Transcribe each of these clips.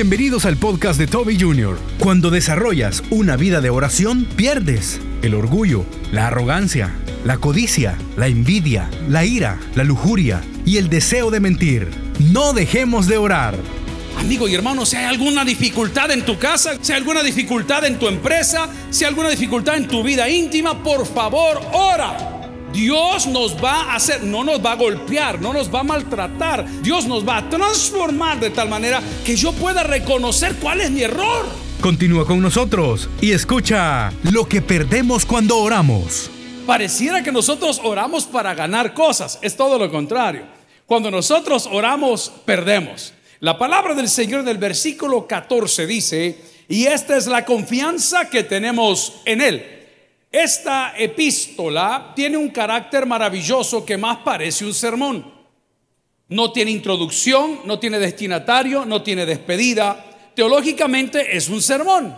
Bienvenidos al podcast de Toby Jr. Cuando desarrollas una vida de oración, pierdes el orgullo, la arrogancia, la codicia, la envidia, la ira, la lujuria y el deseo de mentir. No dejemos de orar. Amigo y hermano, si hay alguna dificultad en tu casa, si hay alguna dificultad en tu empresa, si hay alguna dificultad en tu vida íntima, por favor, ora. Dios nos va a hacer, no nos va a golpear, no nos va a maltratar. Dios nos va a transformar de tal manera que yo pueda reconocer cuál es mi error. Continúa con nosotros y escucha lo que perdemos cuando oramos. Pareciera que nosotros oramos para ganar cosas, es todo lo contrario. Cuando nosotros oramos, perdemos. La palabra del Señor en el versículo 14 dice, y esta es la confianza que tenemos en Él esta epístola tiene un carácter maravilloso que más parece un sermón. No tiene introducción, no tiene destinatario, no tiene despedida. Teológicamente es un sermón.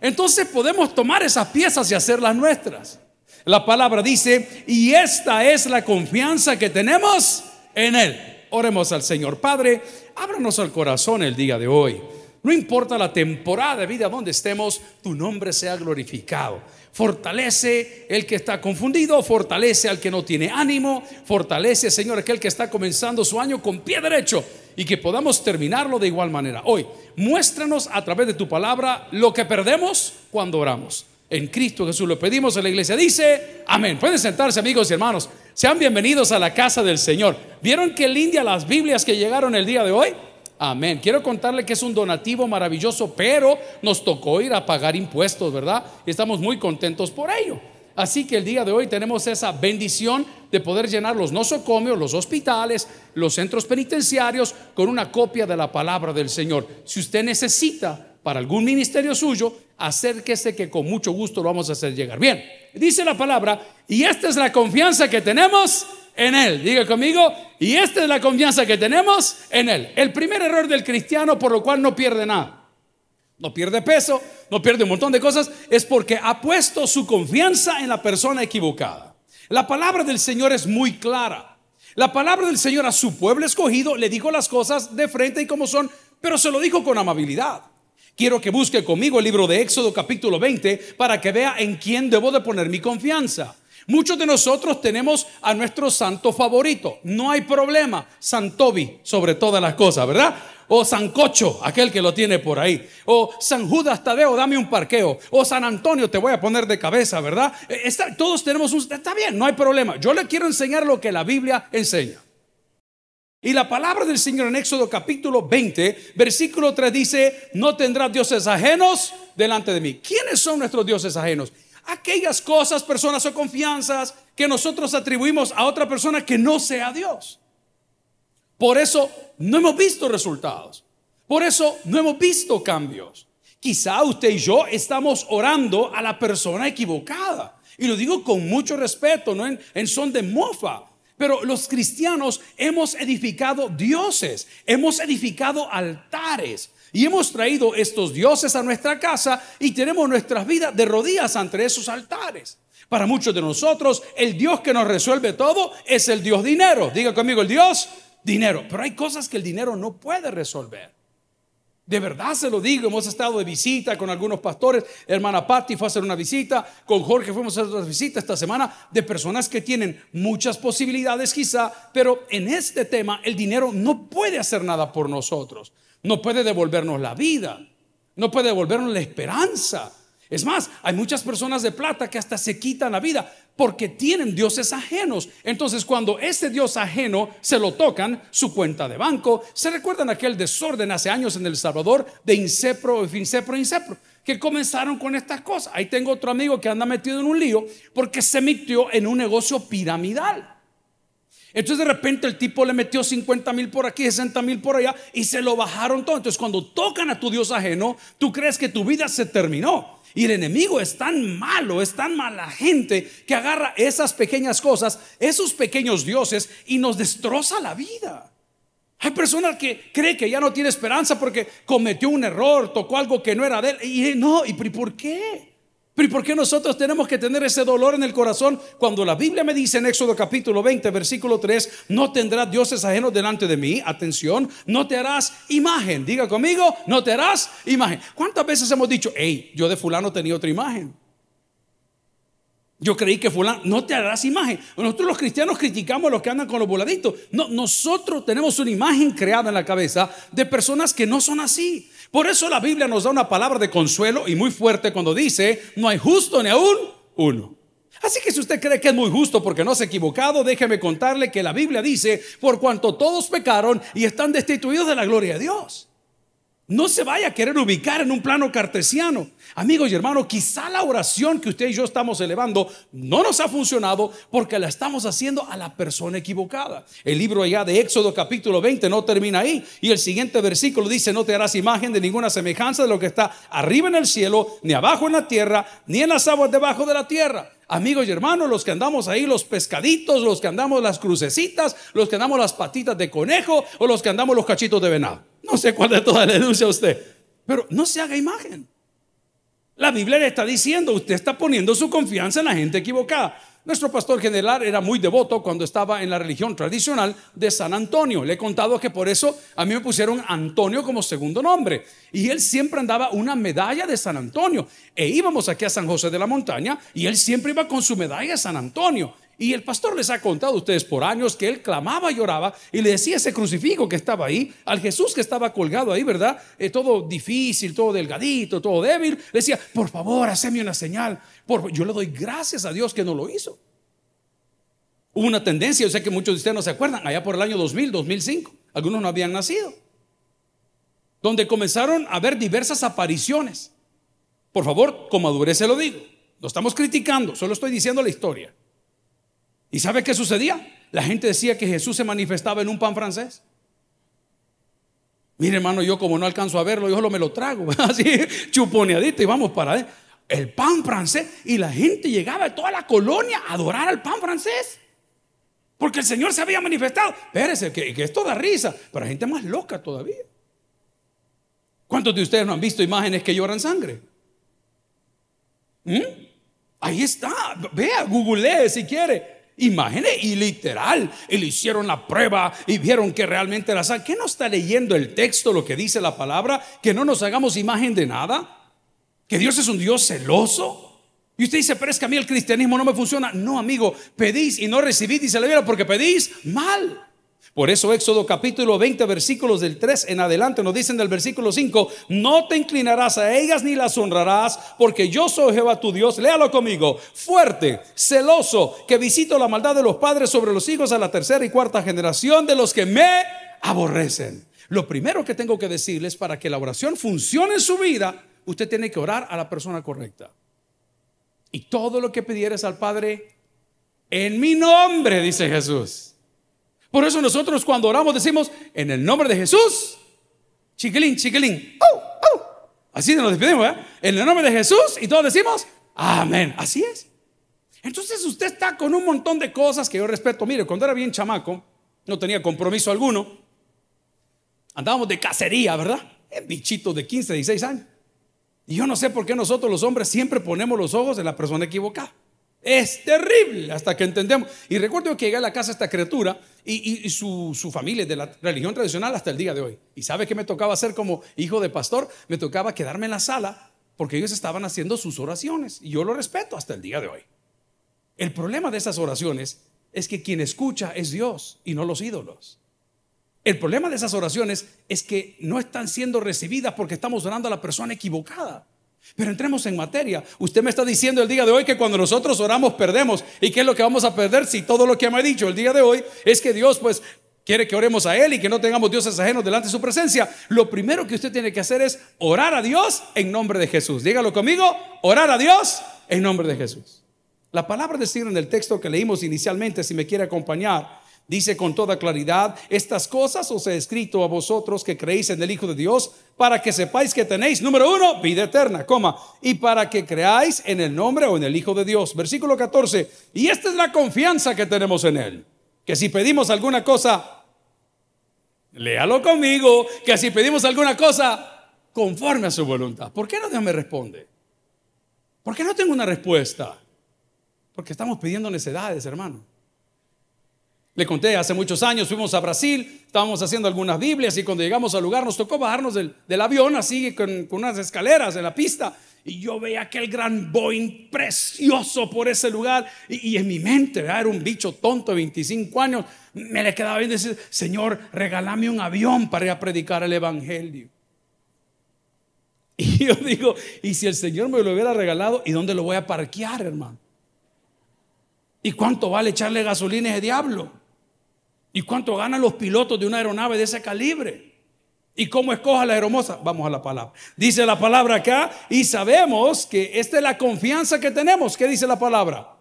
Entonces podemos tomar esas piezas y hacerlas nuestras. La palabra dice, y esta es la confianza que tenemos en Él. Oremos al Señor. Padre, ábranos al corazón el día de hoy. No importa la temporada de vida donde estemos, tu nombre sea glorificado. Fortalece el que está confundido, fortalece al que no tiene ánimo, fortalece, Señor, aquel que está comenzando su año con pie derecho y que podamos terminarlo de igual manera. Hoy, muéstranos a través de tu palabra lo que perdemos cuando oramos. En Cristo Jesús lo pedimos en la iglesia. Dice, amén. Pueden sentarse amigos y hermanos. Sean bienvenidos a la casa del Señor. ¿Vieron qué linda las Biblias que llegaron el día de hoy? Amén. Quiero contarle que es un donativo maravilloso, pero nos tocó ir a pagar impuestos, ¿verdad? Y estamos muy contentos por ello. Así que el día de hoy tenemos esa bendición de poder llenar los nosocomios, los hospitales, los centros penitenciarios con una copia de la palabra del Señor. Si usted necesita para algún ministerio suyo, acérquese que con mucho gusto lo vamos a hacer llegar. Bien, dice la palabra, y esta es la confianza que tenemos en Él. Diga conmigo, y esta es la confianza que tenemos en Él. El primer error del cristiano por lo cual no pierde nada. No pierde peso, no pierde un montón de cosas, es porque ha puesto su confianza en la persona equivocada. La palabra del Señor es muy clara. La palabra del Señor a su pueblo escogido le dijo las cosas de frente y como son, pero se lo dijo con amabilidad. Quiero que busque conmigo el libro de Éxodo capítulo 20 para que vea en quién debo de poner mi confianza. Muchos de nosotros tenemos a nuestro santo favorito. No hay problema. San Toby sobre todas las cosas, ¿verdad? O San Cocho, aquel que lo tiene por ahí. O San Judas Tadeo, dame un parqueo. O San Antonio, te voy a poner de cabeza, ¿verdad? Eh, todos tenemos un... Está bien, no hay problema. Yo le quiero enseñar lo que la Biblia enseña. Y la palabra del Señor en Éxodo capítulo 20, versículo 3 dice, no tendrás dioses ajenos delante de mí. ¿Quiénes son nuestros dioses ajenos? Aquellas cosas, personas o confianzas que nosotros atribuimos a otra persona que no sea Dios. Por eso no hemos visto resultados. Por eso no hemos visto cambios. Quizá usted y yo estamos orando a la persona equivocada. Y lo digo con mucho respeto, no en, en son de mofa. Pero los cristianos hemos edificado dioses, hemos edificado altares, y hemos traído estos dioses a nuestra casa y tenemos nuestras vidas de rodillas ante esos altares. Para muchos de nosotros, el Dios que nos resuelve todo es el Dios dinero. Diga conmigo, el Dios dinero. Pero hay cosas que el dinero no puede resolver. De verdad se lo digo, hemos estado de visita con algunos pastores, hermana Patti fue a hacer una visita, con Jorge fuimos a hacer otra visita esta semana de personas que tienen muchas posibilidades quizá, pero en este tema el dinero no puede hacer nada por nosotros no puede devolvernos la vida, no puede devolvernos la esperanza. Es más, hay muchas personas de plata que hasta se quitan la vida porque tienen dioses ajenos. Entonces, cuando ese dios ajeno se lo tocan, su cuenta de banco, se recuerdan aquel desorden hace años en El Salvador de Incepro, Fincepro, Incepro, que comenzaron con estas cosas. Ahí tengo otro amigo que anda metido en un lío porque se metió en un negocio piramidal. Entonces de repente el tipo le metió 50 mil por aquí, 60 mil por allá y se lo bajaron todo. Entonces cuando tocan a tu Dios ajeno, tú crees que tu vida se terminó. Y el enemigo es tan malo, es tan mala gente que agarra esas pequeñas cosas, esos pequeños dioses y nos destroza la vida. Hay personas que creen que ya no tiene esperanza porque cometió un error, tocó algo que no era de él. Y no, ¿y por qué? Pero ¿y por qué nosotros tenemos que tener ese dolor en el corazón cuando la Biblia me dice en Éxodo capítulo 20, versículo 3, no tendrás dioses ajenos delante de mí? Atención, no te harás imagen. Diga conmigo, no te harás imagen. ¿Cuántas veces hemos dicho, hey, yo de fulano tenía otra imagen? Yo creí que fulano, no te harás imagen. Nosotros los cristianos criticamos a los que andan con los voladitos. No, nosotros tenemos una imagen creada en la cabeza de personas que no son así. Por eso la Biblia nos da una palabra de consuelo y muy fuerte cuando dice, no hay justo ni aún uno. Así que si usted cree que es muy justo porque no se ha equivocado, déjeme contarle que la Biblia dice, por cuanto todos pecaron y están destituidos de la gloria de Dios. No se vaya a querer ubicar en un plano cartesiano. Amigos y hermanos, quizá la oración que usted y yo estamos elevando no nos ha funcionado porque la estamos haciendo a la persona equivocada. El libro allá de Éxodo capítulo 20 no termina ahí. Y el siguiente versículo dice, no te harás imagen de ninguna semejanza de lo que está arriba en el cielo, ni abajo en la tierra, ni en las aguas debajo de la tierra. Amigos y hermanos, los que andamos ahí, los pescaditos, los que andamos las crucecitas, los que andamos las patitas de conejo o los que andamos los cachitos de venado. No sé cuál de todas le deduce a usted. Pero no se haga imagen. La Biblia le está diciendo, usted está poniendo su confianza en la gente equivocada. Nuestro pastor general era muy devoto cuando estaba en la religión tradicional de San Antonio. Le he contado que por eso a mí me pusieron Antonio como segundo nombre. Y él siempre andaba una medalla de San Antonio. E íbamos aquí a San José de la Montaña y él siempre iba con su medalla de San Antonio. Y el pastor les ha contado a ustedes por años que él clamaba y lloraba y le decía ese crucifijo que estaba ahí, al Jesús que estaba colgado ahí, ¿verdad? Eh, todo difícil, todo delgadito, todo débil. Le decía, por favor, haceme una señal. Por, yo le doy gracias a Dios que no lo hizo. Hubo una tendencia, yo sé que muchos de ustedes no se acuerdan, allá por el año 2000, 2005, algunos no habían nacido, donde comenzaron a ver diversas apariciones. Por favor, con madurez se lo digo. No estamos criticando, solo estoy diciendo la historia. ¿Y sabe qué sucedía? La gente decía que Jesús se manifestaba en un pan francés. Mire, hermano, yo como no alcanzo a verlo, yo solo me lo trago, así chuponeadito y vamos para él. El pan francés. Y la gente llegaba de toda la colonia a adorar al pan francés. Porque el Señor se había manifestado. Espérese, que, que esto da risa, pero hay gente más loca todavía. ¿Cuántos de ustedes no han visto imágenes que lloran sangre? ¿Mm? Ahí está. Vea, googlee si quiere. Imágenes y literal. Y le hicieron la prueba y vieron que realmente era sangre. ¿Qué no está leyendo el texto, lo que dice la palabra? Que no nos hagamos imagen de nada. Que Dios es un Dios celoso. Y usted dice, pero es que a mí el cristianismo no me funciona. No, amigo, pedís y no recibís, dice la Biblia, porque pedís mal. Por eso Éxodo capítulo 20 versículos del 3 en adelante nos dicen del versículo 5, no te inclinarás a ellas ni las honrarás, porque yo soy Jehová tu Dios, léalo conmigo, fuerte, celoso, que visito la maldad de los padres sobre los hijos a la tercera y cuarta generación de los que me aborrecen. Lo primero que tengo que decirles para que la oración funcione en su vida, usted tiene que orar a la persona correcta. Y todo lo que pidieres al Padre, en mi nombre, dice Jesús. Por eso nosotros cuando oramos decimos, en el nombre de Jesús, chiquilín, chiquilín, así nos despedimos, ¿eh? En el nombre de Jesús y todos decimos, amén, así es. Entonces usted está con un montón de cosas que yo respeto. Mire, cuando era bien chamaco, no tenía compromiso alguno, andábamos de cacería, ¿verdad? En bichito de 15, 16 años. Y yo no sé por qué nosotros los hombres siempre ponemos los ojos en la persona equivocada. Es terrible hasta que entendemos. Y recuerdo que llegué a la casa esta criatura y, su, su, familia de la religión tradicional hasta el día de hoy. ¿Y sabe qué me tocaba hacer como hijo de pastor? Me tocaba quedarme en la sala porque ellos estaban haciendo sus oraciones. Y yo lo respeto hasta el día de hoy. El problema de esas oraciones es que quien escucha es Dios y no los ídolos. El problema de esas oraciones es que no están siendo recibidas porque estamos orando a la persona equivocada. Pero entremos en materia. Usted me está diciendo el día de hoy que cuando nosotros oramos perdemos. ¿Y qué es lo que vamos a perder si todo lo que me ha dicho el día de hoy es que Dios pues quiere que oremos a Él y que no tengamos dioses ajenos delante de su presencia? Lo primero que usted tiene que hacer es orar a Dios en nombre de Jesús. Dígalo conmigo, orar a Dios en nombre de Jesús. La palabra de Señor en el texto que leímos inicialmente, si me quiere acompañar, Dice con toda claridad, estas cosas os he escrito a vosotros que creéis en el Hijo de Dios, para que sepáis que tenéis, número uno, vida eterna, coma, y para que creáis en el nombre o en el Hijo de Dios. Versículo 14, y esta es la confianza que tenemos en Él, que si pedimos alguna cosa, léalo conmigo, que si pedimos alguna cosa, conforme a su voluntad. ¿Por qué no Dios me responde? ¿Por qué no tengo una respuesta? Porque estamos pidiendo necedades, hermano. Le conté, hace muchos años fuimos a Brasil, estábamos haciendo algunas Biblias y cuando llegamos al lugar nos tocó bajarnos del, avión así con, unas escaleras en la pista y yo veía aquel gran Boeing precioso por ese lugar y, en mi mente era un bicho tonto de 25 años, me le quedaba bien decir, Señor, regálame un avión para ir a predicar el Evangelio. Y yo digo, ¿y si el Señor me lo hubiera regalado, ¿y dónde lo voy a parquear, hermano? ¿Y cuánto vale echarle gasolina a ese diablo? ¿Y cuánto ganan los pilotos de una aeronave de ese calibre? ¿Y cómo escoja la aeromoza? Vamos a la palabra. Dice la palabra acá y sabemos que esta es la confianza que tenemos. ¿Qué dice la palabra?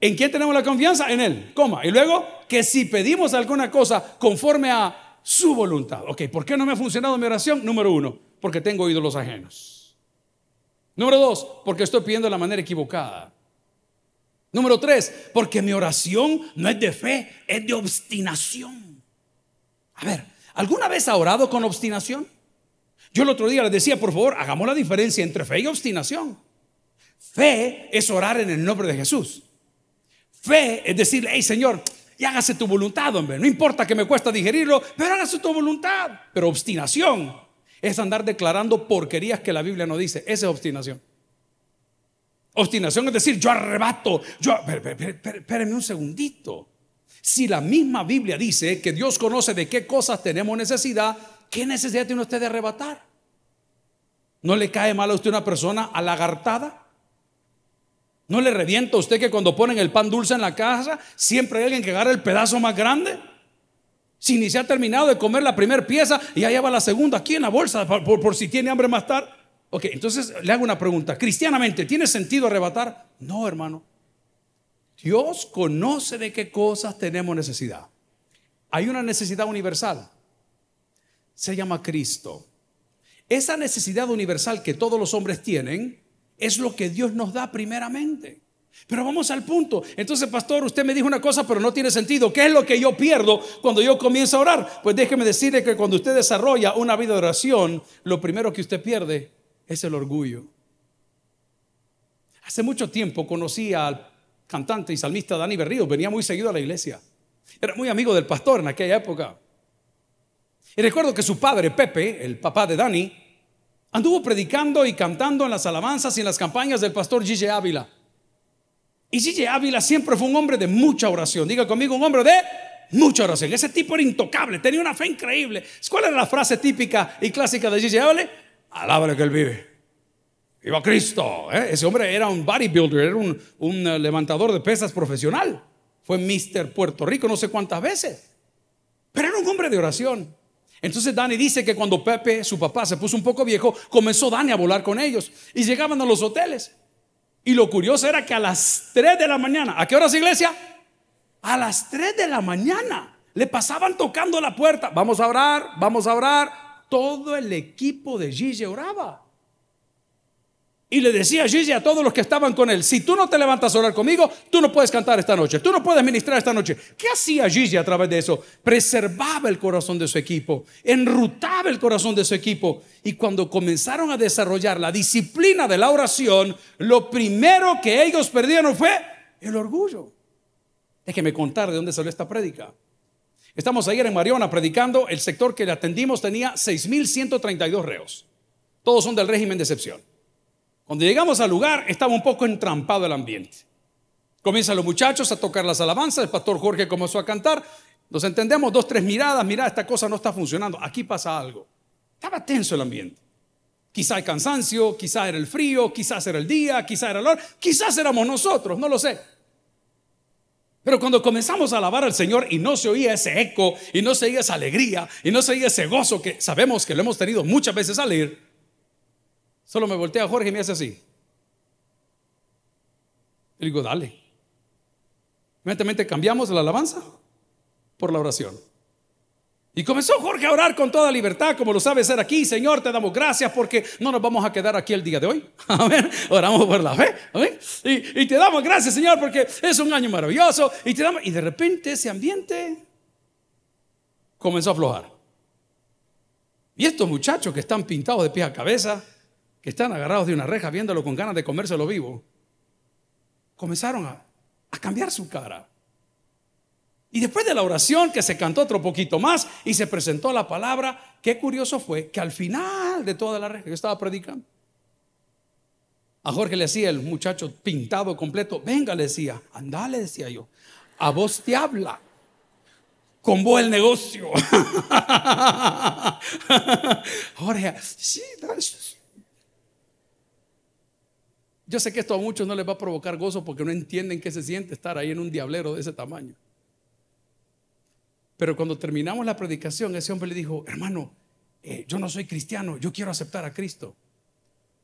¿En quién tenemos la confianza? En Él. Coma. Y luego que si pedimos alguna cosa conforme a su voluntad. Ok, ¿por qué no me ha funcionado mi oración? Número uno, porque tengo ídolos ajenos. Número dos, porque estoy pidiendo de la manera equivocada. Número tres, porque mi oración no es de fe, es de obstinación. A ver, ¿alguna vez ha orado con obstinación? Yo el otro día les decía, por favor, hagamos la diferencia entre fe y obstinación. Fe es orar en el nombre de Jesús. Fe es decir, hey Señor, y hágase tu voluntad, hombre. No importa que me cuesta digerirlo, pero hágase tu voluntad. Pero obstinación es andar declarando porquerías que la Biblia no dice. Esa es obstinación. Obstinación es decir, yo arrebato, yo... Espérenme un segundito. Si la misma Biblia dice que Dios conoce de qué cosas tenemos necesidad, ¿qué necesidad tiene usted de arrebatar? ¿No le cae mal a usted una persona alagartada? ¿No le revienta a usted que cuando ponen el pan dulce en la casa, siempre hay alguien que agarra el pedazo más grande? Si ni se ha terminado de comer la primera pieza y allá va la segunda aquí en la bolsa por, si tiene hambre más tarde. Ok, entonces le hago una pregunta. Cristianamente, ¿tiene sentido arrebatar? No, hermano. Dios conoce de qué cosas tenemos necesidad. Hay una necesidad universal. Se llama Cristo. Esa necesidad universal que todos los hombres tienen es lo que Dios nos da primeramente. Pero vamos al punto. Entonces, pastor, usted me dijo una cosa, pero no tiene sentido. ¿Qué es lo que yo pierdo cuando yo comienzo a orar? Pues déjeme decirle que cuando usted desarrolla una vida de oración, lo primero que usted pierde es el orgullo. Hace mucho tiempo conocí al cantante y salmista Dani Berrío, venía muy seguido a la iglesia. Era muy amigo del pastor en aquella época. Y recuerdo que su padre, Pepe, el papá de Dani, Anduvo predicando y cantando en las alabanzas y en las campañas del pastor Gigi Ávila. Y Gigi Ávila siempre fue un hombre de mucha oración. Diga conmigo, un hombre de mucha oración. Ese tipo era intocable, tenía una fe increíble. ¿Cuál era la frase típica y clásica de Gigi Ávila? Alábale que él vive. Viva Cristo. ¿eh? Ese hombre era un bodybuilder, era un, eh, levantador de pesas profesional. Fue Mr. Puerto Rico no sé cuántas veces. Pero era un hombre de oración. Entonces Dani dice que cuando Pepe, su papá, se puso un poco viejo, comenzó Dani a volar con ellos y llegaban a los hoteles. Y lo curioso era que a las 3 de la mañana, ¿a qué horas iglesia? A las 3 de la mañana le pasaban tocando la puerta. Vamos a orar, vamos a orar. Todo el equipo de Gigi oraba. Y le decía Gigi a todos los que estaban con él, si tú no te levantas a orar conmigo, tú no puedes cantar esta noche, tú no puedes ministrar esta noche. ¿Qué hacía Gigi a través de eso? Preservaba el corazón de su equipo, enrutaba el corazón de su equipo. Y cuando comenzaron a desarrollar la disciplina de la oración, lo primero que ellos perdieron fue el orgullo. Déjeme contar de dónde salió esta prédica. Estamos ayer en Mariona predicando, el sector que le atendimos tenía 6.132 reos. Todos son del régimen de excepción. Cuando llegamos al lugar estaba un poco entrampado el ambiente. Comienzan los muchachos a tocar las alabanzas, el pastor Jorge comenzó a cantar, nos entendemos, dos, tres miradas, mira, esta cosa no está funcionando, aquí pasa algo. Estaba tenso el ambiente. Quizá hay cansancio, quizá era el frío, quizás era el día, quizá era el hora, quizás éramos nosotros, no lo sé. Pero cuando comenzamos a alabar al Señor y no se oía ese eco, y no se oía esa alegría, y no se oía ese gozo que sabemos que lo hemos tenido muchas veces salir, Solo me voltea a Jorge y me hace así. Y digo, dale. Inmediatamente cambiamos la alabanza por la oración. Y comenzó Jorge a orar con toda libertad, como lo sabe ser aquí. Señor, te damos gracias porque no nos vamos a quedar aquí el día de hoy. Amén. Oramos por la fe. Y, y, te damos gracias, Señor, porque es un año maravilloso. Y, te damos, y de repente ese ambiente comenzó a aflojar. Y estos muchachos que están pintados de pie a cabeza, que están agarrados de una reja viéndolo con ganas de comérselo vivo, comenzaron a, a cambiar su cara. Y después de la oración que se cantó otro poquito más y se presentó la palabra, qué curioso fue que al final de toda la reja, yo estaba predicando, a Jorge le decía el muchacho pintado completo, venga, le decía, anda, le decía yo, a vos te habla, con vos el negocio. Jorge, sí, yo sé que esto a muchos no les va a provocar gozo porque no entienden qué se siente estar ahí en un diablero de ese tamaño. Pero cuando terminamos la predicación, ese hombre le dijo, hermano, eh, yo no soy cristiano, yo quiero aceptar a Cristo.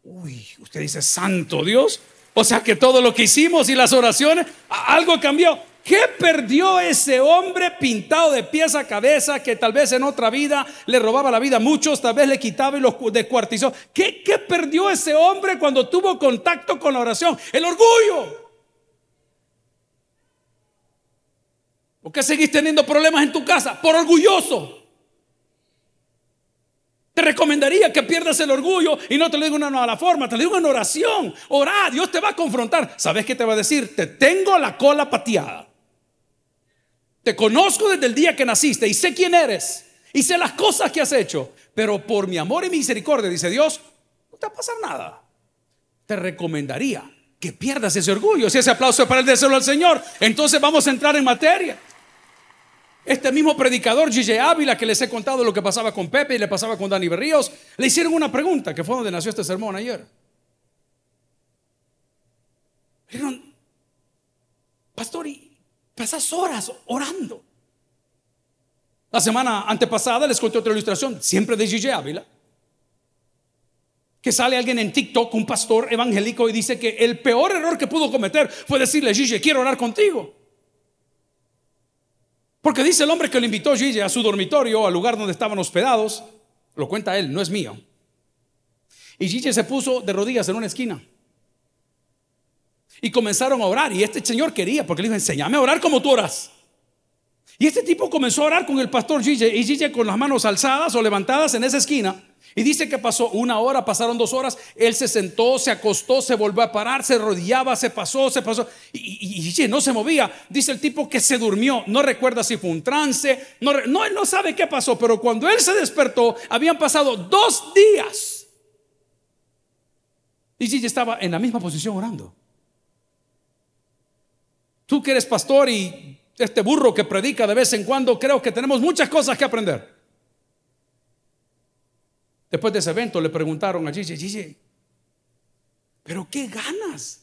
Uy, usted dice, santo Dios. O sea que todo lo que hicimos y las oraciones, algo cambió. ¿Qué perdió ese hombre pintado de pies a cabeza que tal vez en otra vida le robaba la vida a muchos, tal vez le quitaba y los descuartizó? ¿Qué, ¿Qué perdió ese hombre cuando tuvo contacto con la oración? El orgullo. ¿Por qué seguís teniendo problemas en tu casa? Por orgulloso. Te recomendaría que pierdas el orgullo y no te lo digo una nueva forma, te lo digo en oración. Orá, Dios te va a confrontar. ¿Sabes qué te va a decir? Te tengo la cola pateada. Te conozco desde el día que naciste y sé quién eres y sé las cosas que has hecho. Pero por mi amor y misericordia, dice Dios, no te va a pasar nada. Te recomendaría que pierdas ese orgullo. Si ese aplauso es para el deseo al Señor, entonces vamos a entrar en materia. Este mismo predicador, Gigi Ávila, que les he contado lo que pasaba con Pepe y le pasaba con Dani Berríos, le hicieron una pregunta, que fue donde nació este sermón ayer. Dijeron, pastor, y pasas horas orando. La semana antepasada les conté otra ilustración, siempre de Gigi Ávila, que sale alguien en TikTok, un pastor evangélico, y dice que el peor error que pudo cometer fue decirle, Gigi, quiero orar contigo. Porque dice el hombre que le invitó Gigi a su dormitorio, al lugar donde estaban hospedados, lo cuenta él, no es mío. Y Gigi se puso de rodillas en una esquina. Y comenzaron a orar. Y este señor quería, porque le dijo, enséñame a orar como tú oras. Y este tipo comenzó a orar con el pastor Gigi. Y Gigi con las manos alzadas o levantadas en esa esquina. Y dice que pasó una hora, pasaron dos horas, él se sentó, se acostó, se volvió a parar, se rodeaba, se pasó, se pasó, y, y, no se movía. Dice el tipo que se durmió, no recuerda si fue un trance, no, no, él no sabe qué pasó, pero cuando él se despertó, habían pasado dos días. Y Gigi estaba en la misma posición orando. Tú que eres pastor y este burro que predica de vez en cuando, creo que tenemos muchas cosas que aprender. Después de ese evento le preguntaron a Gigi, Gigi, pero qué ganas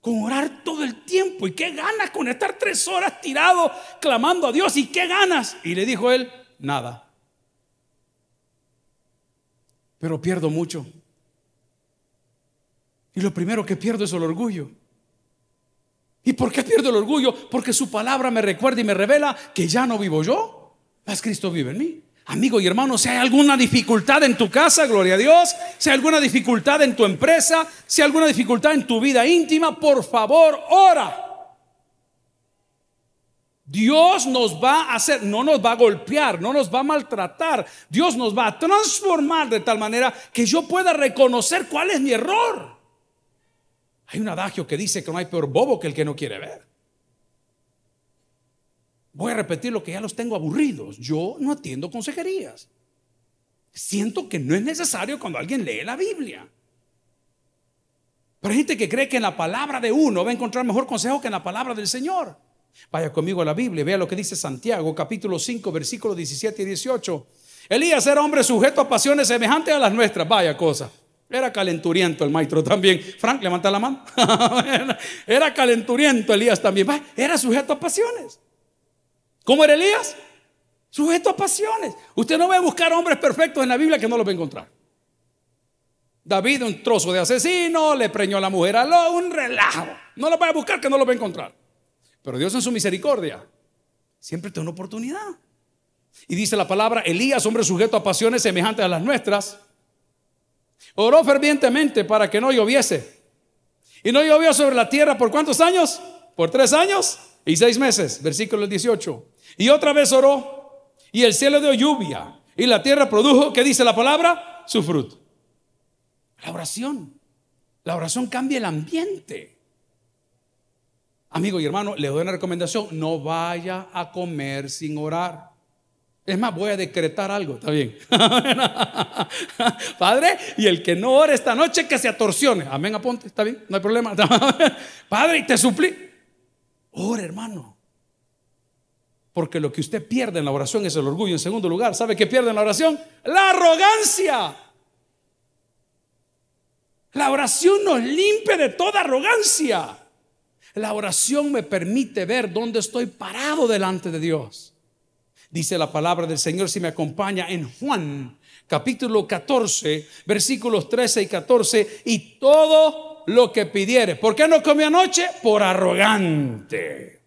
con orar todo el tiempo y qué ganas con estar tres horas tirado clamando a Dios y qué ganas. Y le dijo él, nada. Pero pierdo mucho. Y lo primero que pierdo es el orgullo. ¿Y por qué pierdo el orgullo? Porque su palabra me recuerda y me revela que ya no vivo yo, más Cristo vive en mí. Amigo y hermano, si hay alguna dificultad en tu casa, gloria a Dios, si hay alguna dificultad en tu empresa, si hay alguna dificultad en tu vida íntima, por favor, ora. Dios nos va a hacer, no nos va a golpear, no nos va a maltratar. Dios nos va a transformar de tal manera que yo pueda reconocer cuál es mi error. Hay un adagio que dice que no hay peor bobo que el que no quiere ver. Voy a repetir lo que ya los tengo aburridos. Yo no atiendo consejerías. Siento que no es necesario cuando alguien lee la Biblia. Pero hay gente que cree que en la palabra de uno va a encontrar mejor consejo que en la palabra del Señor. Vaya conmigo a la Biblia, vea lo que dice Santiago, capítulo 5, versículos 17 y 18. Elías era hombre sujeto a pasiones semejantes a las nuestras. Vaya cosa. Era calenturiento el maestro también. Frank, levanta la mano. era calenturiento Elías también. Era sujeto a pasiones. ¿Cómo era Elías? Sujeto a pasiones. Usted no va a buscar hombres perfectos en la Biblia que no los va a encontrar. David, un trozo de asesino, le preñó a la mujer a lo, un relajo. No lo va a buscar que no lo va a encontrar. Pero Dios en su misericordia siempre tiene una oportunidad. Y dice la palabra, Elías, hombre sujeto a pasiones semejantes a las nuestras, oró fervientemente para que no lloviese. Y no llovió sobre la tierra por cuántos años? Por tres años y seis meses, versículo 18. Y otra vez oró, y el cielo dio lluvia, y la tierra produjo, ¿qué dice la palabra? Su fruto. La oración. La oración cambia el ambiente. Amigo y hermano, le doy una recomendación, no vaya a comer sin orar. Es más, voy a decretar algo, está bien. Padre, y el que no ore esta noche, que se atorcione. Amén, aponte, está bien, no hay problema. Padre, y te suplí. Ore, hermano. Porque lo que usted pierde en la oración es el orgullo. En segundo lugar, ¿sabe qué pierde en la oración? La arrogancia. La oración nos limpia de toda arrogancia. La oración me permite ver dónde estoy parado delante de Dios. Dice la palabra del Señor si me acompaña en Juan capítulo 14, versículos 13 y 14, y todo lo que pidiere. ¿Por qué no comió anoche? Por arrogante.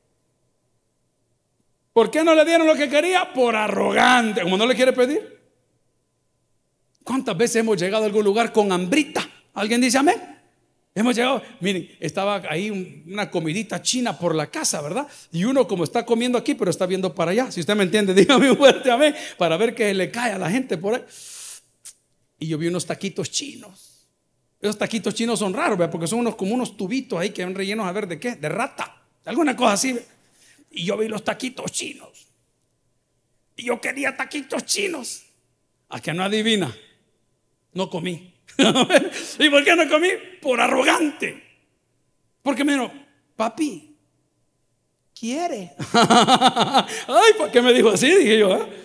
¿Por qué no le dieron lo que quería? Por arrogante. Como no le quiere pedir. ¿Cuántas veces hemos llegado a algún lugar con hambrita? ¿Alguien dice amén? Hemos llegado, miren, estaba ahí una comidita china por la casa, ¿verdad? Y uno como está comiendo aquí, pero está viendo para allá. Si usted me entiende, dígame fuerte amén, para ver que le cae a la gente por ahí. Y yo vi unos taquitos chinos. Esos taquitos chinos son raros, ¿verdad? Porque son unos como unos tubitos ahí que van rellenos a ver de qué, de rata, alguna cosa así. Y yo vi los taquitos chinos. Y yo quería taquitos chinos. A que no adivina, no comí. ¿Y por qué no comí? Por arrogante. Porque me dijo, papi, quiere. Ay, ¿por qué me dijo así? Dije yo, ¿eh?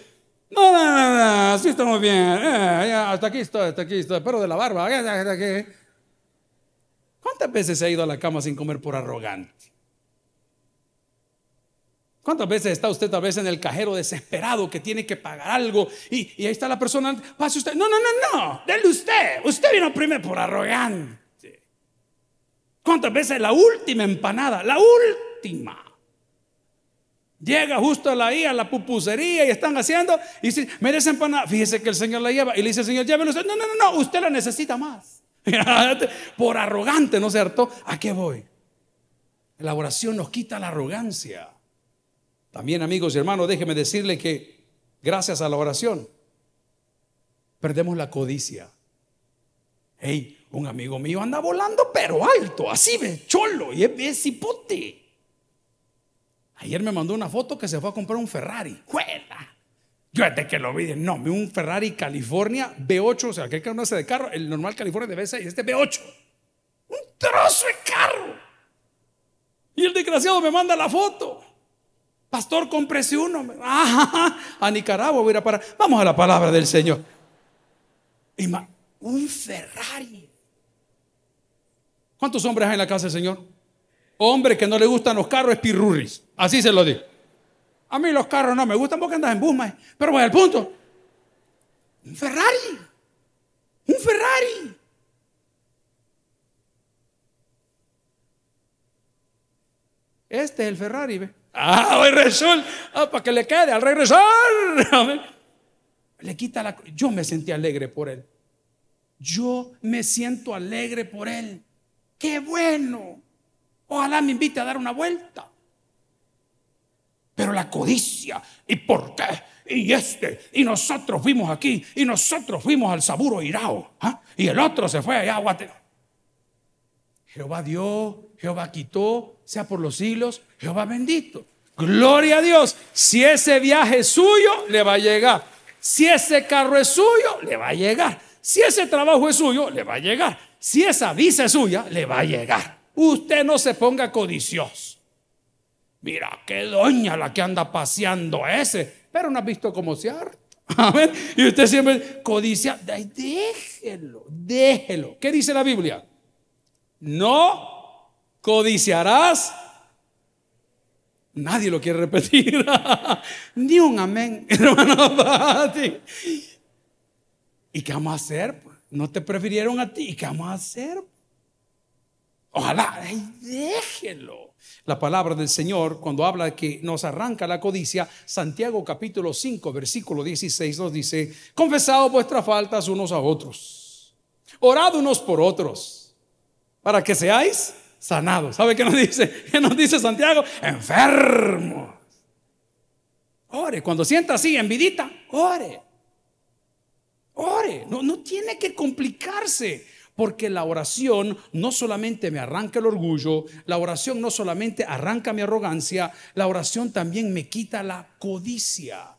No, no, no, no, así estamos bien. Eh, hasta aquí estoy, hasta aquí estoy. Pero de la barba. ¿Cuántas veces ha ido a la cama sin comer por arrogante? ¿Cuántas veces está usted tal vez en el cajero desesperado que tiene que pagar algo y, ahí está la persona, pase usted, no, no, no, no, dele usted, usted vino primero por arrogante. ¿Cuántas veces la última empanada, la última? Llega justo a la I, a la pupusería y están haciendo y dice, merece empanada, fíjese que el Señor la lleva y le dice, Señor, llévelo usted, no, no, no, no, usted la necesita más. por arrogante, ¿no es cierto? ¿A qué voy? La oración nos quita la arrogancia. También, amigos y hermanos, déjeme decirle que gracias a la oración perdemos la codicia. Hey, un amigo mío anda volando, pero alto, así ve, cholo, y es, cipote. Ayer me mandó una foto que se fue a comprar un Ferrari. ¡Juela! Yo desde que lo vi, no, un Ferrari California B8, o sea, que no hace de carro, el normal California de B6, este B8. Un trozo de carro. Y el desgraciado me manda la foto. Pastor, cómprese uno. a Nicaragua voy a ir a parar. Vamos a la palabra del Señor. Un Ferrari. ¿Cuántos hombres hay en la casa del Señor? Hombre que no le gustan los carros es pirurris. Así se lo digo. A mí los carros no me gustan porque andas en bus, pero voy al punto. Un Ferrari. Un Ferrari. Este es el Ferrari, ¿ve? Ah, hoy resulta, ah, para que le quede al regresar. Le quita la. Yo me sentí alegre por él. Yo me siento alegre por él. Qué bueno. Ojalá me invite a dar una vuelta. Pero la codicia, ¿y por qué? Y este, y nosotros fuimos aquí, y nosotros fuimos al Saburo Irao, ¿ah? y el otro se fue allá a. Jehová dio, Jehová quitó, sea por los siglos, Jehová bendito. Gloria a Dios. Si ese viaje es suyo, le va a llegar. Si ese carro es suyo, le va a llegar. Si ese trabajo es suyo, le va a llegar. Si esa visa es suya, le va a llegar. Usted no se ponga codicioso. Mira, qué doña la que anda paseando ese. Pero no ha visto cómo se harta. Amén. Y usted siempre codicia. Déjelo, déjelo. ¿Qué dice la Biblia? No codiciarás Nadie lo quiere repetir. Ni un amén, hermano. ¿Y qué vamos a hacer? No te prefirieron a ti. ¿Y qué vamos a hacer? Ojalá, déjelo. La palabra del Señor, cuando habla de que nos arranca la codicia, Santiago capítulo 5, versículo 16 nos dice, confesado vuestras faltas unos a otros, orad unos por otros, para que seáis sanados. ¿Sabe qué nos dice? ¿Qué nos dice Santiago? Enfermos. Ore. Cuando sienta así, envidita, ore. Ore. No, no tiene que complicarse. Porque la oración no solamente me arranca el orgullo, la oración no solamente arranca mi arrogancia, la oración también me quita la codicia.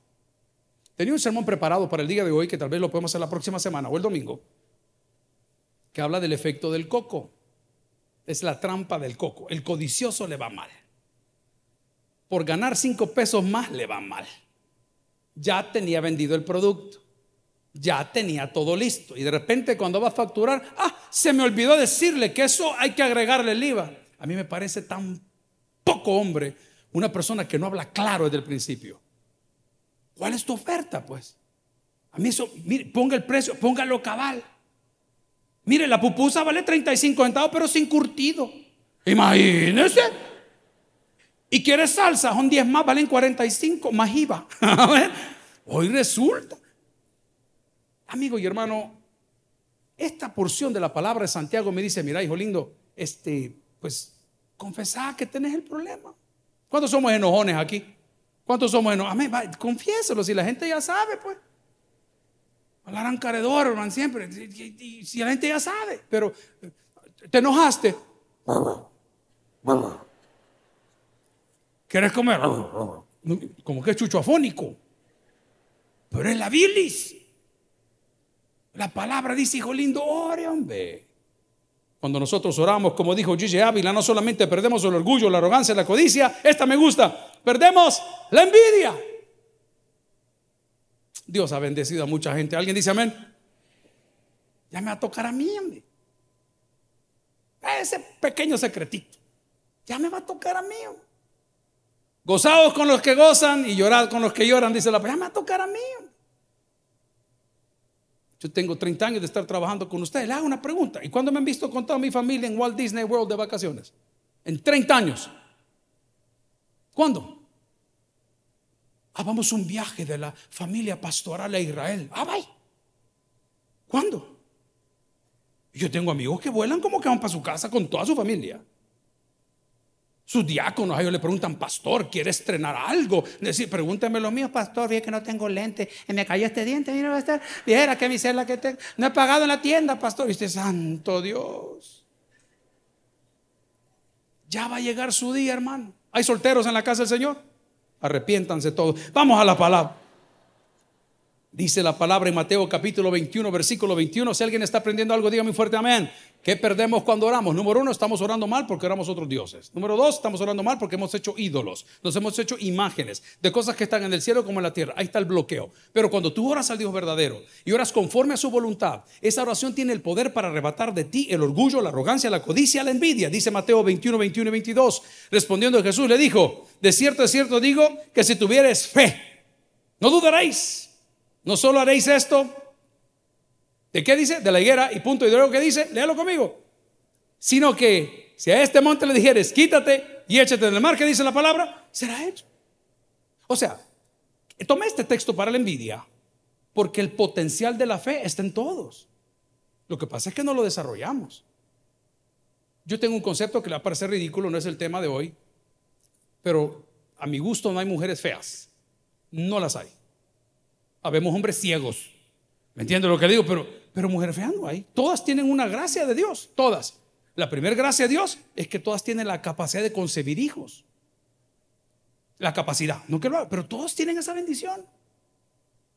Tenía un sermón preparado para el día de hoy que tal vez lo podemos hacer la próxima semana o el domingo, que habla del efecto del coco. Es la trampa del coco. El codicioso le va mal. Por ganar cinco pesos más le va mal. Ya tenía vendido el producto ya tenía todo listo. Y de repente cuando va a facturar, ah, se me olvidó decirle que eso hay que agregarle el IVA. A mí me parece tan poco hombre una persona que no habla claro desde el principio. ¿Cuál es tu oferta, pues? A mí eso, mire, ponga el precio, póngalo cabal. Mire, la pupusa vale 35 centavos, pero sin curtido. Imagínese. Y quieres salsa, son 10 más, valen 45, más IVA. Hoy resulta Amigo y hermano, esta porción de la palabra de Santiago me dice, mira, hijo lindo, este, pues confesá que tenés el problema. ¿Cuántos somos enojones aquí? ¿Cuántos somos enojones? Amén, confiéselo, si la gente ya sabe, pues. Hablarán caredor, hermano, siempre. Si la gente ya sabe, pero te enojaste. ¿Quieres comer? Como que es chucho afónico. Pero es la bilis. La palabra dice, hijo lindo, ore, hombre. Cuando nosotros oramos, como dijo Gigi Ávila, no solamente perdemos el orgullo, la arrogancia, la codicia, esta me gusta, perdemos la envidia. Dios ha bendecido a mucha gente. ¿Alguien dice amén? Ya me va a tocar a mí, hombre. Ese pequeño secretito. Ya me va a tocar a mí. Hombre. Gozados con los que gozan y llorad con los que lloran, dice la. Ya me va a tocar a mí. Yo tengo 30 años de estar trabajando con ustedes. Le hago una pregunta. ¿Y cuándo me han visto con toda mi familia en Walt Disney World de vacaciones? En 30 años. ¿Cuándo? Ah, un viaje de la familia pastoral a Israel. Ah, bye. ¿Cuándo? Yo tengo amigos que vuelan como que van para su casa con toda su familia. Sus diáconos, a ellos le preguntan, pastor, ¿quiere estrenar algo? Decir, pregúnteme lo mío, pastor, vi que no tengo lente, y me cayó este diente, mira, va a estar, viera que la que tengo, no he pagado en la tienda, pastor, y usted, santo Dios. Ya va a llegar su día, hermano. ¿Hay solteros en la casa del Señor? Arrepiéntanse todos. Vamos a la palabra. Dice la palabra en Mateo capítulo 21, versículo 21. Si alguien está aprendiendo algo, dígame fuerte amén. ¿Qué perdemos cuando oramos? Número uno, estamos orando mal porque oramos otros dioses. Número dos, estamos orando mal porque hemos hecho ídolos. Nos hemos hecho imágenes de cosas que están en el cielo como en la tierra. Ahí está el bloqueo. Pero cuando tú oras al Dios verdadero y oras conforme a su voluntad, esa oración tiene el poder para arrebatar de ti el orgullo, la arrogancia, la codicia, la envidia. Dice Mateo 21, 21 y 22. Respondiendo Jesús le dijo, de cierto, de cierto digo que si tuvieres fe, no dudaréis no solo haréis esto, ¿de qué dice? De la higuera y punto. Y luego que dice, léalo conmigo. Sino que si a este monte le dijeres, quítate y échate en el mar, que dice la palabra, será hecho. O sea, tomé este texto para la envidia, porque el potencial de la fe está en todos. Lo que pasa es que no lo desarrollamos. Yo tengo un concepto que le va a parecer ridículo, no es el tema de hoy, pero a mi gusto no hay mujeres feas. No las hay. Habemos hombres ciegos. ¿Me entiendes lo que digo? Pero, pero mujeres feas no hay. Todas tienen una gracia de Dios. Todas. La primera gracia de Dios es que todas tienen la capacidad de concebir hijos. La capacidad. No que lo pero todos tienen esa bendición.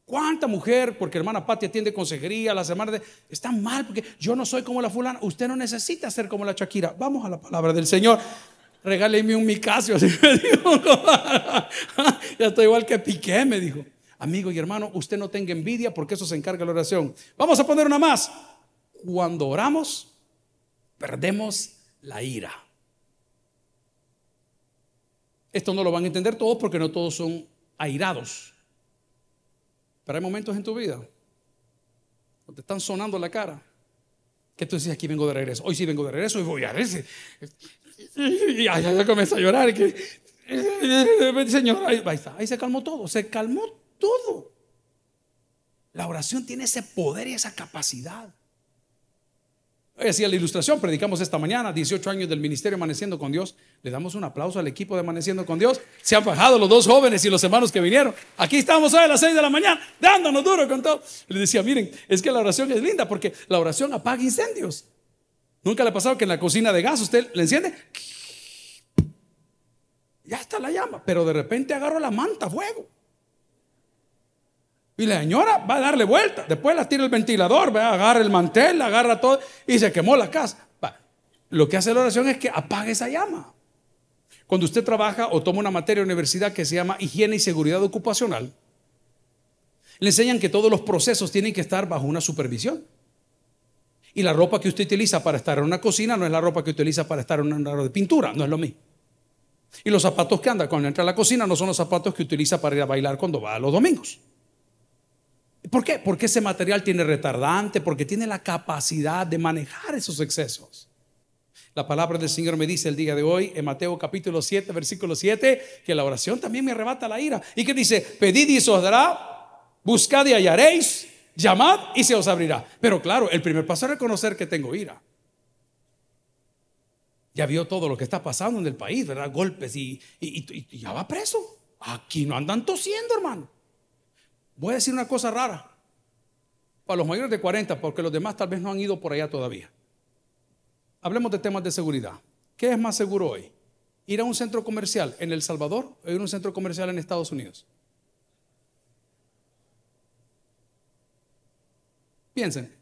¿Cuánta mujer, porque hermana Pati atiende consejería, las hermanas de, está mal porque yo no soy como la fulana, usted no necesita ser como la Shakira. Vamos a la palabra del Señor. Regáleme un Micasio, así me dijo. ya estoy igual que Piqué, me dijo. Amigo y hermano, usted no tenga envidia porque eso se encarga la oración. Vamos a poner una más. Cuando oramos, perdemos la ira. Esto no lo van a entender todos porque no todos son airados. Pero hay momentos en tu vida donde te están sonando la cara. Que tú dices, aquí vengo de regreso. Hoy sí vengo de regreso y voy a ver. Y ya, ya comienza a llorar. Que, Señor, ahí, está. Ahí se calmó todo. Se calmó todo. La oración tiene ese poder y esa capacidad. Hacía la ilustración, predicamos esta mañana, 18 años del ministerio Amaneciendo con Dios. Le damos un aplauso al equipo de Amaneciendo con Dios. Se han bajado los dos jóvenes y los hermanos que vinieron. Aquí estamos hoy a las 6 de la mañana, dándonos duro con todo. Le decía, miren, es que la oración es linda porque la oración apaga incendios. ¿Nunca le ha pasado que en la cocina de gas usted le enciende? Ya está la llama, pero de repente agarro la manta fuego. Y la señora va a darle vuelta. Después la tira el ventilador, va, agarra el mantel, agarra todo y se quemó la casa. Lo que hace la oración es que apague esa llama. Cuando usted trabaja o toma una materia en universidad que se llama higiene y seguridad ocupacional, le enseñan que todos los procesos tienen que estar bajo una supervisión. Y la ropa que usted utiliza para estar en una cocina no es la ropa que utiliza para estar en un área de pintura, no es lo mismo. Y los zapatos que anda cuando entra a la cocina no son los zapatos que utiliza para ir a bailar cuando va a los domingos. ¿Por qué? Porque ese material tiene retardante, porque tiene la capacidad de manejar esos excesos. La palabra del Señor me dice el día de hoy en Mateo capítulo 7, versículo 7, que la oración también me arrebata la ira. Y que dice, pedid y se os dará, buscad y hallaréis, llamad y se os abrirá. Pero claro, el primer paso es reconocer que tengo ira. Ya vio todo lo que está pasando en el país, ¿verdad? Golpes y, y ya va preso. Aquí no andan tosiendo, hermano. Voy a decir una cosa rara. Para los mayores de 40, porque los demás tal vez no han ido por allá todavía. Hablemos de temas de seguridad. ¿Qué es más seguro hoy? ¿Ir a un centro comercial en El Salvador o ir a un centro comercial en Estados Unidos? Piensen,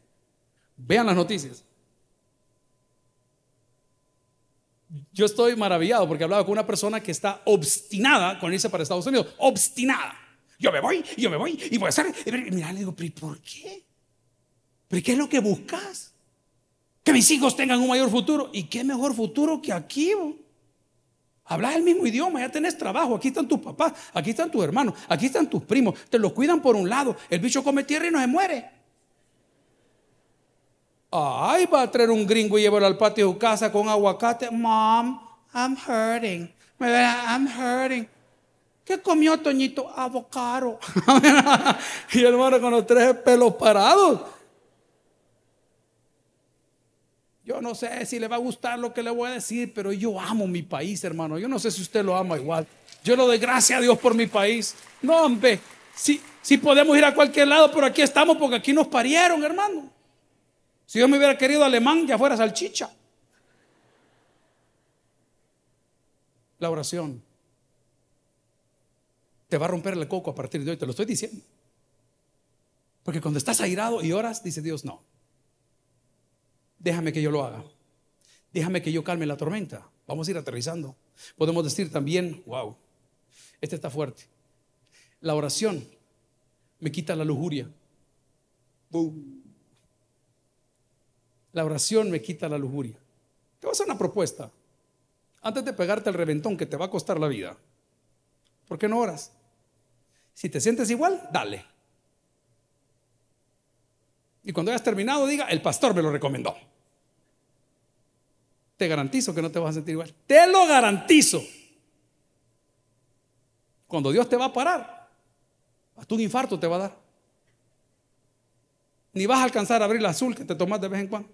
vean las noticias. Yo estoy maravillado porque hablaba con una persona que está obstinada con irse para Estados Unidos. Obstinada. Yo me voy, yo me voy y voy a hacer. Y mira, le digo, ¿pero por qué? ¿Pero qué es lo que buscas? Que mis hijos tengan un mayor futuro. ¿Y qué mejor futuro que aquí? Hablas el mismo idioma, ya tenés trabajo, aquí están tus papás, aquí están tus hermanos, aquí están tus primos, te los cuidan por un lado, el bicho come tierra y no se muere. Ay, va a traer un gringo y llevarlo al patio de su casa con aguacate. Mom, I'm hurting. I'm hurting. ¿Qué comió Toñito? Avocado. y hermano con los tres pelos parados. Yo no sé si le va a gustar lo que le voy a decir, pero yo amo mi país, hermano. Yo no sé si usted lo ama igual. Yo lo doy gracias a Dios por mi país. No, hombre, si, si podemos ir a cualquier lado, pero aquí estamos porque aquí nos parieron, hermano. Si yo me hubiera querido alemán, ya fuera salchicha. La oración te va a romper el coco a partir de hoy, te lo estoy diciendo. Porque cuando estás airado y oras, dice Dios, no déjame que yo lo haga. Déjame que yo calme la tormenta. Vamos a ir aterrizando. Podemos decir también, wow, este está fuerte. La oración me quita la lujuria. La oración me quita la lujuria. Te voy a hacer una propuesta. Antes de pegarte el reventón que te va a costar la vida, ¿por qué no oras? Si te sientes igual, dale. Y cuando hayas terminado, diga, el pastor me lo recomendó te garantizo que no te vas a sentir igual. Te lo garantizo. Cuando Dios te va a parar, hasta un infarto te va a dar. Ni vas a alcanzar a abrir el azul que te tomas de vez en cuando.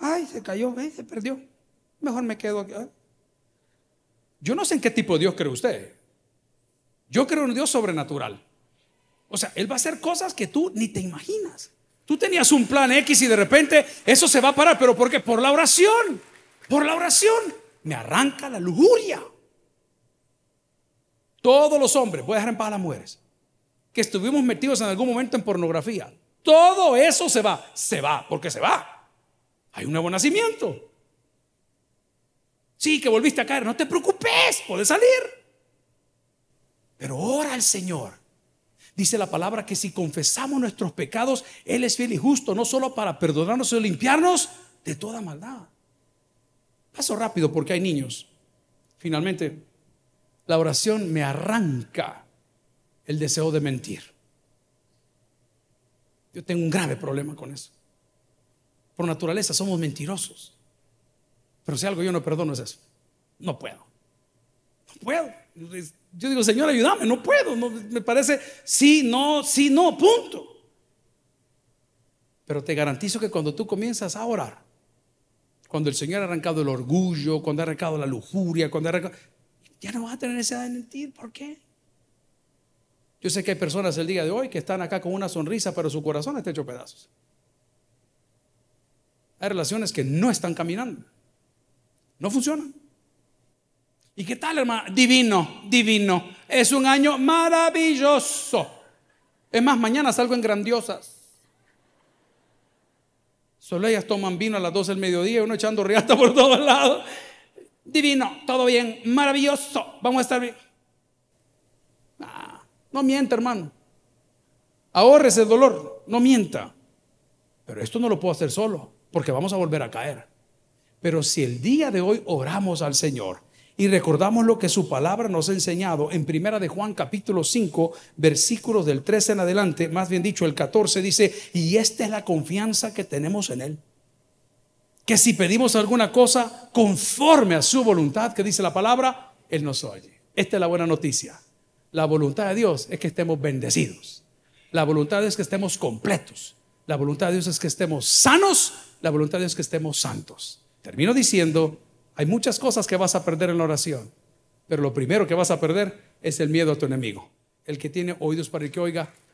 Ay, se cayó, se perdió. Mejor me quedo aquí. Yo no sé en qué tipo de Dios cree usted. Yo creo en un Dios sobrenatural. O sea, Él va a hacer cosas que tú ni te imaginas. Tú tenías un plan X y de repente eso se va a parar, pero ¿por qué? Por la oración. Por la oración. Me arranca la lujuria. Todos los hombres, voy a dejar en paz a las mujeres, que estuvimos metidos en algún momento en pornografía, todo eso se va, se va, porque se va. Hay un nuevo nacimiento. Sí, que volviste a caer, no te preocupes, puedes salir. Pero ora al Señor Dice la palabra que si confesamos nuestros pecados, Él es fiel y justo, no solo para perdonarnos, sino limpiarnos de toda maldad. Paso rápido porque hay niños. Finalmente, la oración me arranca el deseo de mentir. Yo tengo un grave problema con eso. Por naturaleza somos mentirosos. Pero si algo yo no perdono es eso. No puedo. No puedo. Yo digo, Señor, ayúdame, no puedo. me parece, sí, no, sí, no, punto. Pero te garantizo que cuando tú comienzas a orar, cuando el Señor ha arrancado el orgullo, cuando ha arrancado la lujuria, cuando ha arrancado, ya no vas a tener necesidad de mentir. ¿Por qué? Yo sé que hay personas el día de hoy que están acá con una sonrisa, pero su corazón está hecho pedazos. Hay relaciones que no están caminando. No funcionan. ¿Y qué tal, hermano? Divino, divino. Es un año maravilloso. Es más, mañana salgo en grandiosas. Solo ellas toman vino a las 12 del mediodía, uno echando riata por todos lados. Divino, todo bien, maravilloso. Vamos a estar bien. Ah, no mienta, hermano. Ahorres el dolor, no mienta. Pero esto no lo puedo hacer solo, porque vamos a volver a caer. Pero si el día de hoy oramos al Señor y recordamos lo que su palabra nos ha enseñado en Primera de Juan capítulo 5, versículos del 13 en adelante, más bien dicho el 14 dice, "Y esta es la confianza que tenemos en él." Que si pedimos alguna cosa conforme a su voluntad, que dice la palabra, él nos oye. Esta es la buena noticia. La voluntad de Dios es que estemos bendecidos. La voluntad es que estemos completos. La voluntad de Dios es que estemos sanos. La voluntad de Dios es que estemos santos. Termino diciendo, hay muchas cosas que vas a perder en la oración, pero lo primero que vas a perder es el miedo a tu enemigo. El que tiene oídos para el que oiga,